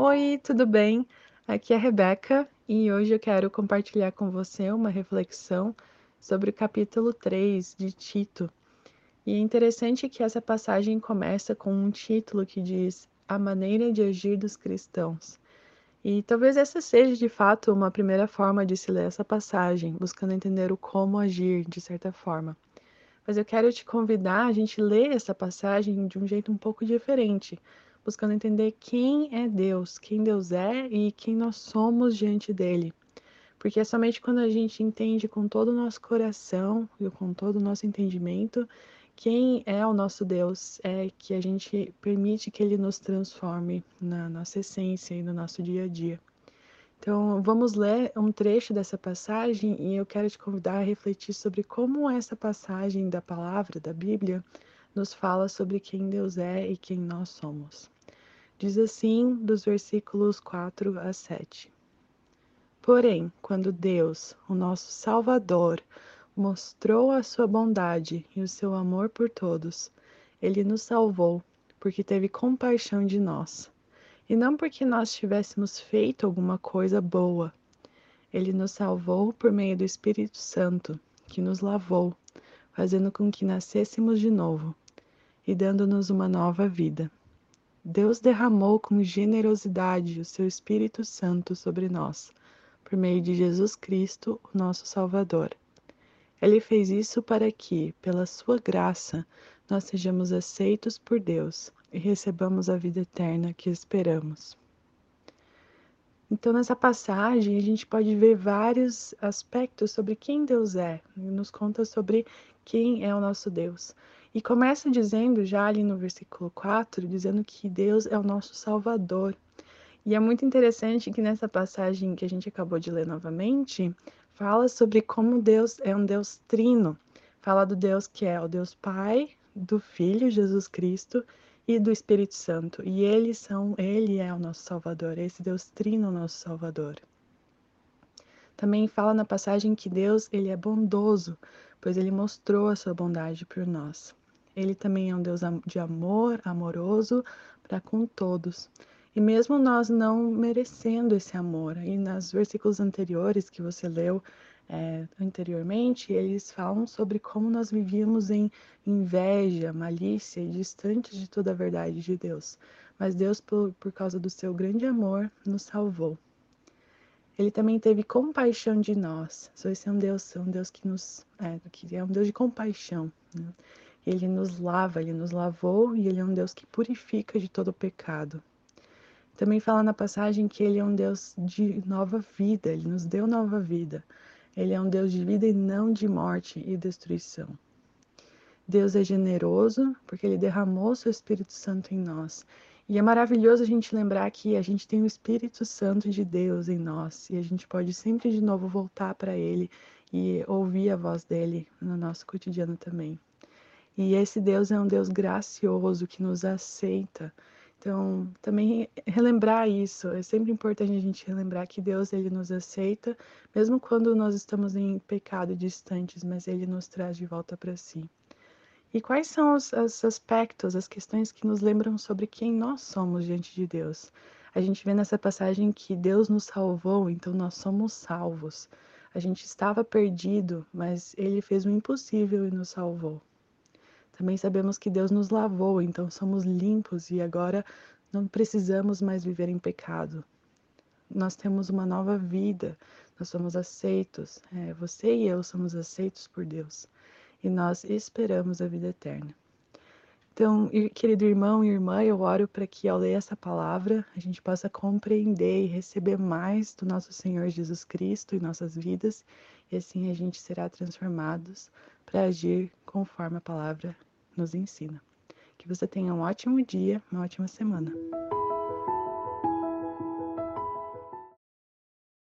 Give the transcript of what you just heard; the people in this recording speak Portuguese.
Oi, tudo bem? Aqui é a Rebeca e hoje eu quero compartilhar com você uma reflexão sobre o capítulo 3 de Tito. E é interessante que essa passagem começa com um título que diz A maneira de agir dos cristãos. E talvez essa seja de fato uma primeira forma de se ler essa passagem, buscando entender o como agir de certa forma. Mas eu quero te convidar a gente ler essa passagem de um jeito um pouco diferente buscando entender quem é Deus, quem Deus é e quem nós somos diante dele. Porque é somente quando a gente entende com todo o nosso coração e com todo o nosso entendimento quem é o nosso Deus, é que a gente permite que ele nos transforme na nossa essência e no nosso dia a dia. Então, vamos ler um trecho dessa passagem e eu quero te convidar a refletir sobre como essa passagem da palavra, da Bíblia, nos fala sobre quem Deus é e quem nós somos. Diz assim dos versículos 4 a 7. Porém, quando Deus, o nosso Salvador, mostrou a sua bondade e o seu amor por todos, ele nos salvou, porque teve compaixão de nós, e não porque nós tivéssemos feito alguma coisa boa. Ele nos salvou por meio do Espírito Santo, que nos lavou, fazendo com que nascêssemos de novo e dando-nos uma nova vida. Deus derramou com generosidade o seu Espírito Santo sobre nós, por meio de Jesus Cristo, o nosso Salvador. Ele fez isso para que, pela sua graça, nós sejamos aceitos por Deus e recebamos a vida eterna que esperamos. Então, nessa passagem, a gente pode ver vários aspectos sobre quem Deus é, nos conta sobre quem é o nosso Deus. E começa dizendo, já ali no versículo 4, dizendo que Deus é o nosso Salvador. E é muito interessante que nessa passagem que a gente acabou de ler novamente, fala sobre como Deus é um Deus trino. Fala do Deus que é o Deus Pai, do Filho Jesus Cristo e do Espírito Santo. E eles são, ele é o nosso Salvador, esse Deus trino, o nosso Salvador. Também fala na passagem que Deus, ele é bondoso, pois ele mostrou a sua bondade por nós. Ele também é um Deus de amor, amoroso para com todos. E mesmo nós não merecendo esse amor, e nos versículos anteriores que você leu é, anteriormente, eles falam sobre como nós vivíamos em inveja, malícia e distantes de toda a verdade de Deus. Mas Deus, por, por causa do seu grande amor, nos salvou. Ele também teve compaixão de nós. Só esse é um Deus, é um Deus que nos, é, que é um Deus de compaixão. Né? Ele nos lava, ele nos lavou e ele é um Deus que purifica de todo pecado. Também fala na passagem que ele é um Deus de nova vida, ele nos deu nova vida. Ele é um Deus de vida e não de morte e destruição. Deus é generoso porque ele derramou seu Espírito Santo em nós. E é maravilhoso a gente lembrar que a gente tem o Espírito Santo de Deus em nós e a gente pode sempre de novo voltar para ele e ouvir a voz dele no nosso cotidiano também. E esse Deus é um Deus gracioso que nos aceita. Então, também relembrar isso, é sempre importante a gente relembrar que Deus ele nos aceita, mesmo quando nós estamos em pecado distantes, mas ele nos traz de volta para si. E quais são os, os, aspectos, as questões que nos lembram sobre quem nós somos diante de Deus? A gente vê nessa passagem que Deus nos salvou, então nós somos salvos. A gente estava perdido, mas Ele fez o impossível e nos salvou. Também sabemos que Deus nos lavou, então somos limpos e agora não precisamos mais viver em pecado. Nós temos uma nova vida, nós somos aceitos. É, você e eu somos aceitos por Deus e nós esperamos a vida eterna. Então, querido irmão e irmã, eu oro para que ao ler essa palavra a gente possa compreender e receber mais do nosso Senhor Jesus Cristo em nossas vidas e assim a gente será transformados para agir conforme a palavra nos ensina. Que você tenha um ótimo dia, uma ótima semana.